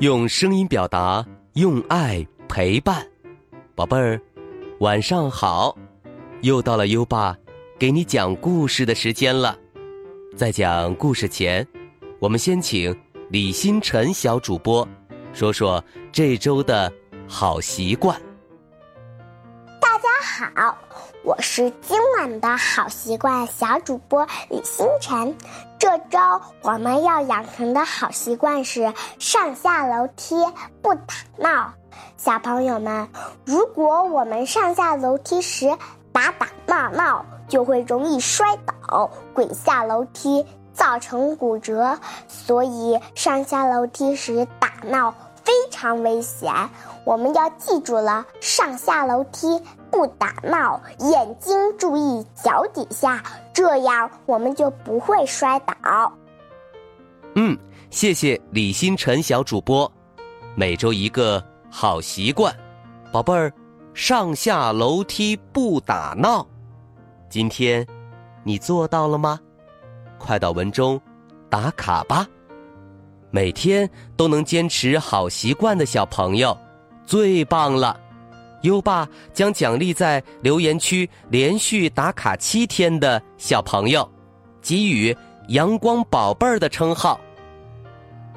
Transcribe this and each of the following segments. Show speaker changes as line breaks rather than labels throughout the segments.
用声音表达，用爱陪伴，宝贝儿，晚上好！又到了优爸给你讲故事的时间了。在讲故事前，我们先请李星辰小主播说说这周的好习惯。
大家好，我是今晚的好习惯小主播李星辰。这周我们要养成的好习惯是上下楼梯不打闹。小朋友们，如果我们上下楼梯时打打闹闹，就会容易摔倒、滚下楼梯，造成骨折。所以上下楼梯时打闹非常危险。我们要记住了，上下楼梯不打闹，眼睛注意脚底下，这样我们就不会摔倒。
嗯，谢谢李星辰小主播。每周一个好习惯，宝贝儿，上下楼梯不打闹。今天你做到了吗？快到文中打卡吧。每天都能坚持好习惯的小朋友。最棒了！优爸将奖励在留言区连续打卡七天的小朋友，给予“阳光宝贝儿”的称号。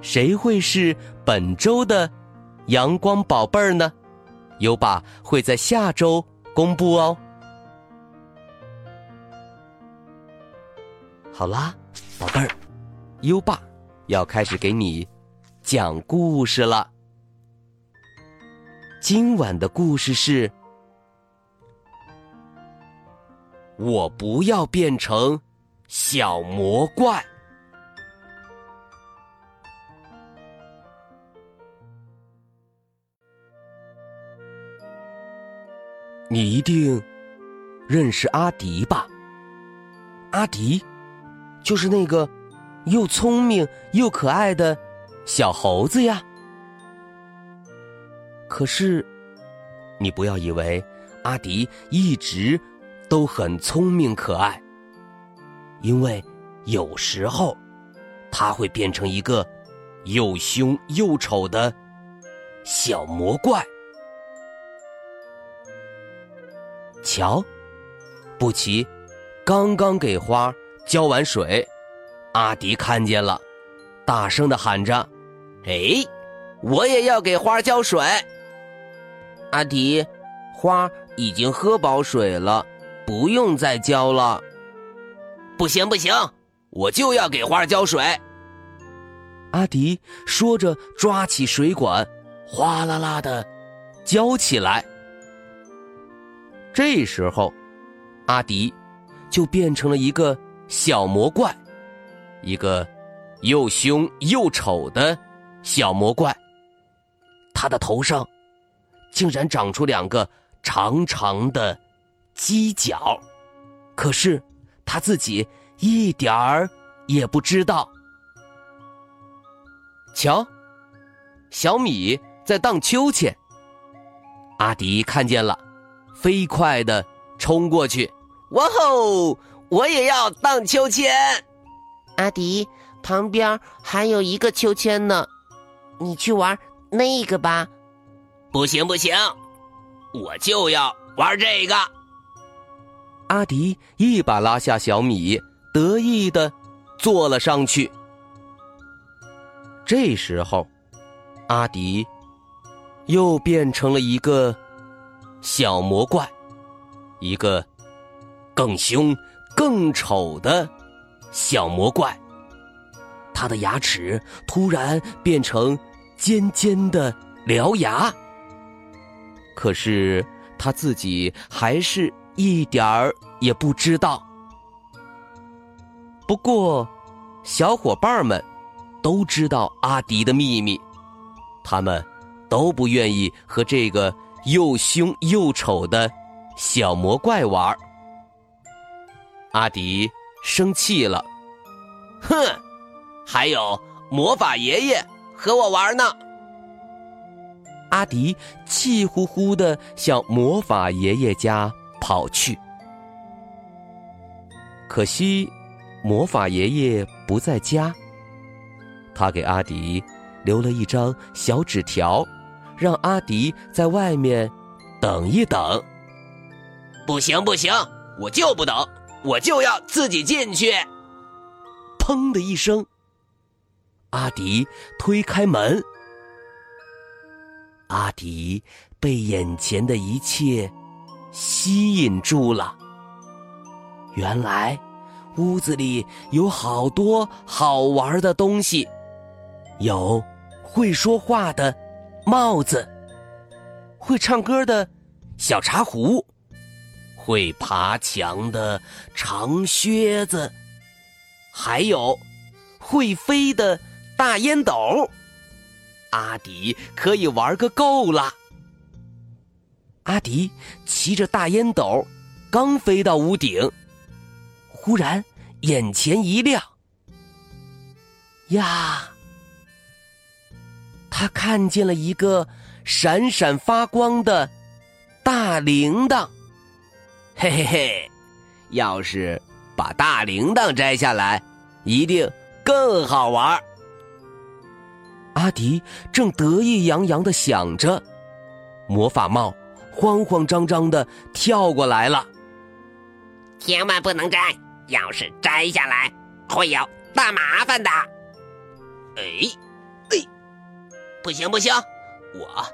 谁会是本周的“阳光宝贝儿”呢？优爸会在下周公布哦。好啦，宝贝儿，优爸要开始给你讲故事了。今晚的故事是：我不要变成小魔怪。你一定认识阿迪吧？阿迪就是那个又聪明又可爱的小猴子呀。可是，你不要以为阿迪一直都很聪明可爱，因为有时候他会变成一个又凶又丑的小魔怪。瞧，布奇刚刚给花浇完水，阿迪看见了，大声的喊着：“哎，我也要给花浇水！”
阿迪，花已经喝饱水了，不用再浇了。
不行不行，我就要给花浇水。
阿迪说着，抓起水管，哗啦啦的浇起来。这时候，阿迪就变成了一个小魔怪，一个又凶又丑的小魔怪。他的头上。竟然长出两个长长的犄角，可是他自己一点儿也不知道。瞧，小米在荡秋千。阿迪看见了，飞快的冲过去。
哇吼！我也要荡秋千。
阿迪，旁边还有一个秋千呢，你去玩那个吧。
不行不行，我就要玩这个。
阿迪一把拉下小米，得意的坐了上去。这时候，阿迪又变成了一个小魔怪，一个更凶、更丑的小魔怪。他的牙齿突然变成尖尖的獠牙。可是他自己还是一点儿也不知道。不过，小伙伴们都知道阿迪的秘密，他们都不愿意和这个又凶又丑的小魔怪玩。阿迪生气了，
哼，还有魔法爷爷和我玩呢。
阿迪气呼呼的向魔法爷爷家跑去，可惜魔法爷爷不在家。他给阿迪留了一张小纸条，让阿迪在外面等一等。
不行不行，我就不等，我就要自己进去。
砰的一声，阿迪推开门。阿迪被眼前的一切吸引住了。原来，屋子里有好多好玩的东西，有会说话的帽子，会唱歌的小茶壶，会爬墙的长靴子，还有会飞的大烟斗。阿迪可以玩个够了。阿迪骑着大烟斗，刚飞到屋顶，忽然眼前一亮，呀！他看见了一个闪闪发光的大铃铛。
嘿嘿嘿，要是把大铃铛摘下来，一定更好玩。
阿迪正得意洋洋的想着，魔法帽慌慌张张的跳过来了。
千万不能摘，要是摘下来，会有大麻烦的。
哎，哎，不行不行，我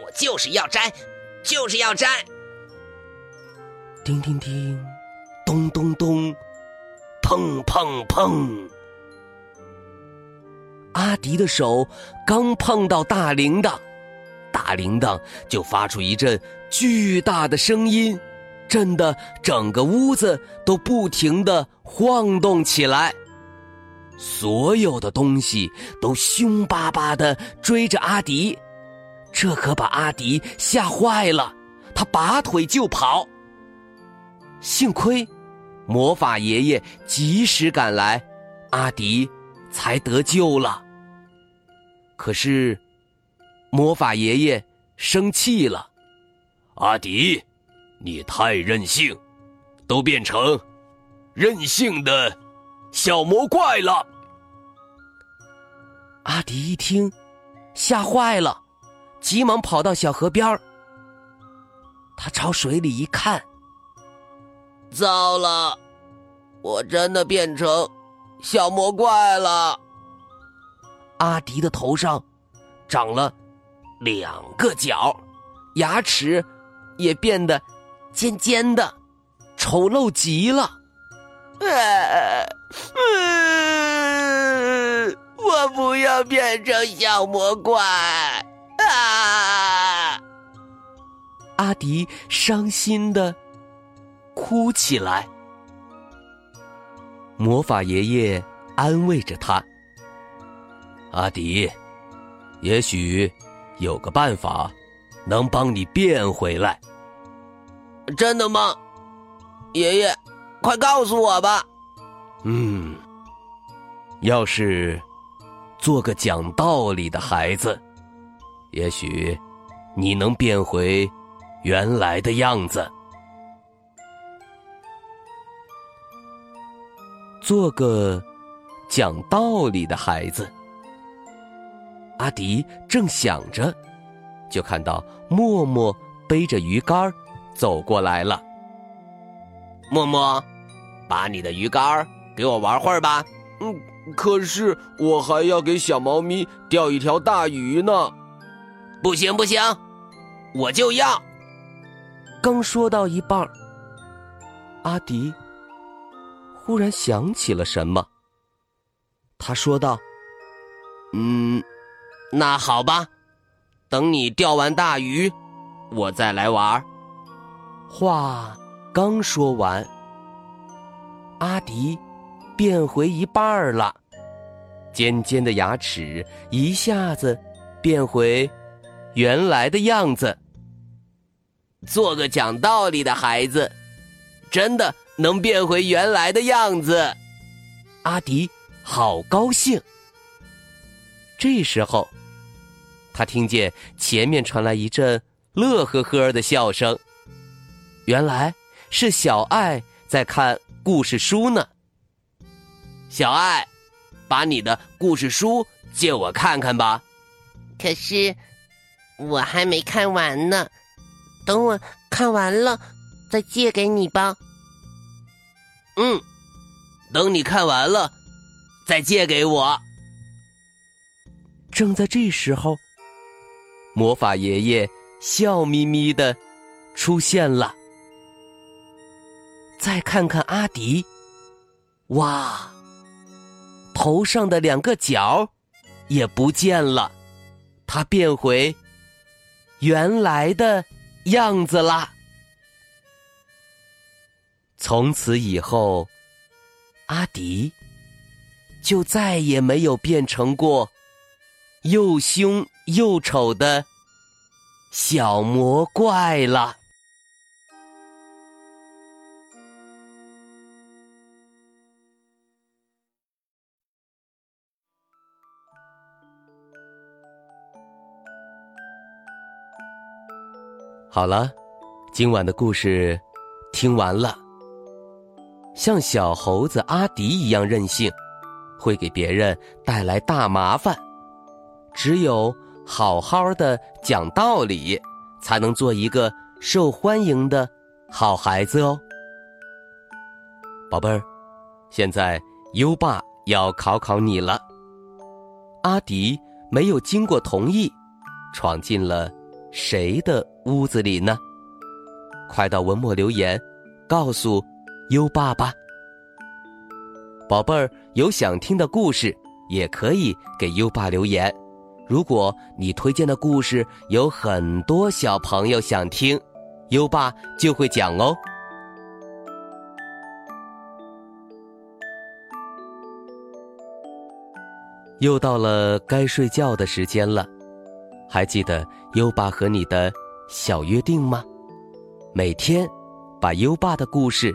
我就是要摘，就是要摘。
叮叮叮，咚咚咚，砰砰砰。阿迪的手刚碰到大铃铛，大铃铛就发出一阵巨大的声音，震得整个屋子都不停的晃动起来。所有的东西都凶巴巴的追着阿迪，这可把阿迪吓坏了，他拔腿就跑。幸亏魔法爷爷及时赶来，阿迪才得救了。可是，魔法爷爷生气了。
阿迪，你太任性，都变成任性的小魔怪了。
阿迪一听，吓坏了，急忙跑到小河边儿。他朝水里一看，
糟了，我真的变成小魔怪了。
阿迪的头上长了两个角，牙齿也变得尖尖的，丑陋极了。
我不要变成小魔怪啊！
阿迪伤心的哭起来。魔法爷爷安慰着他。阿迪，也许有个办法能帮你变回来。
真的吗？爷爷，快告诉我吧。
嗯，要是做个讲道理的孩子，也许你能变回原来的样子。做个讲道理的孩子。阿迪正想着，就看到默默背着鱼竿走过来了。
默默，把你的鱼竿给我玩会儿吧。
嗯，可是我还要给小猫咪钓一条大鱼呢。
不行不行，我就要。
刚说到一半，阿迪忽然想起了什么，他说道：“
嗯。”那好吧，等你钓完大鱼，我再来玩。
话刚说完，阿迪变回一半儿了，尖尖的牙齿一下子变回原来的样子。
做个讲道理的孩子，真的能变回原来的样子。
阿迪好高兴。这时候。他听见前面传来一阵乐呵呵的笑声，原来是小爱在看故事书呢。
小爱，把你的故事书借我看看吧。
可是我还没看完呢，等我看完了再借给你吧。
嗯，等你看完了再借给我。
正在这时候，魔法爷爷笑眯眯的出现了。再看看阿迪，哇，头上的两个角也不见了，他变回原来的样子啦。从此以后，阿迪就再也没有变成过。又凶又丑的小魔怪了。好了，今晚的故事听完了。像小猴子阿迪一样任性，会给别人带来大麻烦。只有好好的讲道理，才能做一个受欢迎的好孩子哦，宝贝儿。现在优爸要考考你了。阿迪没有经过同意，闯进了谁的屋子里呢？快到文末留言，告诉优爸吧。宝贝儿，有想听的故事，也可以给优爸留言。如果你推荐的故事有很多小朋友想听，优爸就会讲哦。又到了该睡觉的时间了，还记得优爸和你的小约定吗？每天把优爸的故事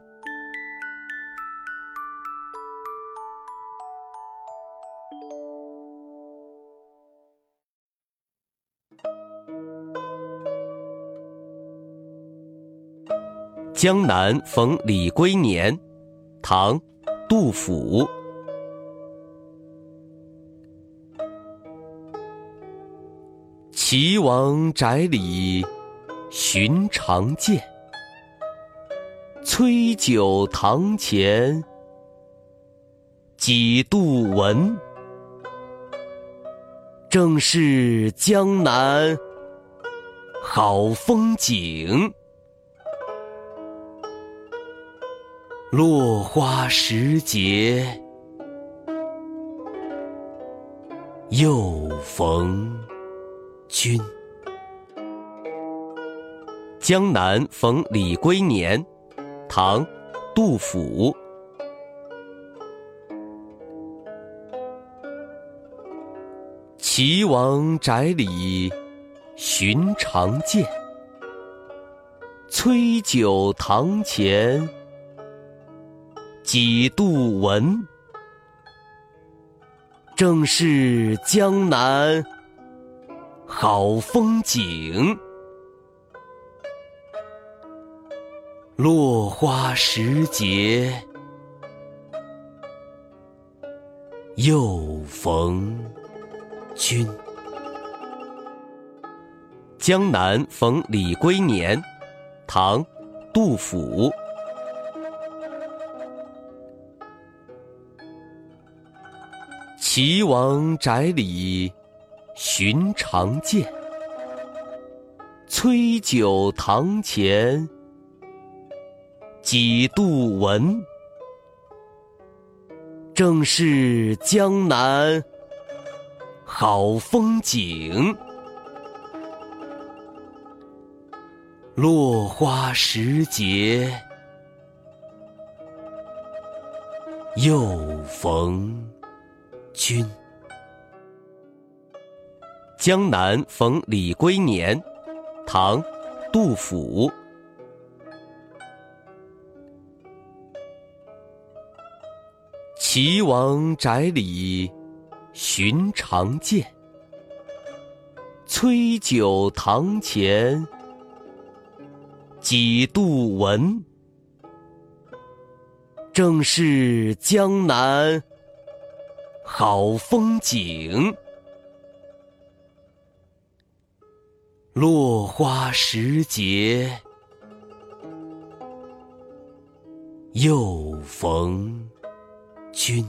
江南逢李龟年，唐，杜甫。岐王宅里寻常见，崔九堂前几度闻。正是江南好风景。落花时节又逢君。江南逢李龟年，唐·杜甫。岐王宅里寻常见，崔九堂前。几度闻，正是江南好风景。落花时节又逢君。江南逢李龟年，唐·杜甫。岐王宅里寻常见，崔九堂前几度闻。正是江南好风景，落花时节又逢。君。江南逢李龟年唐杜甫。岐王宅里寻常见崔九堂前几度闻。正是江南好风景，落花时节又逢君。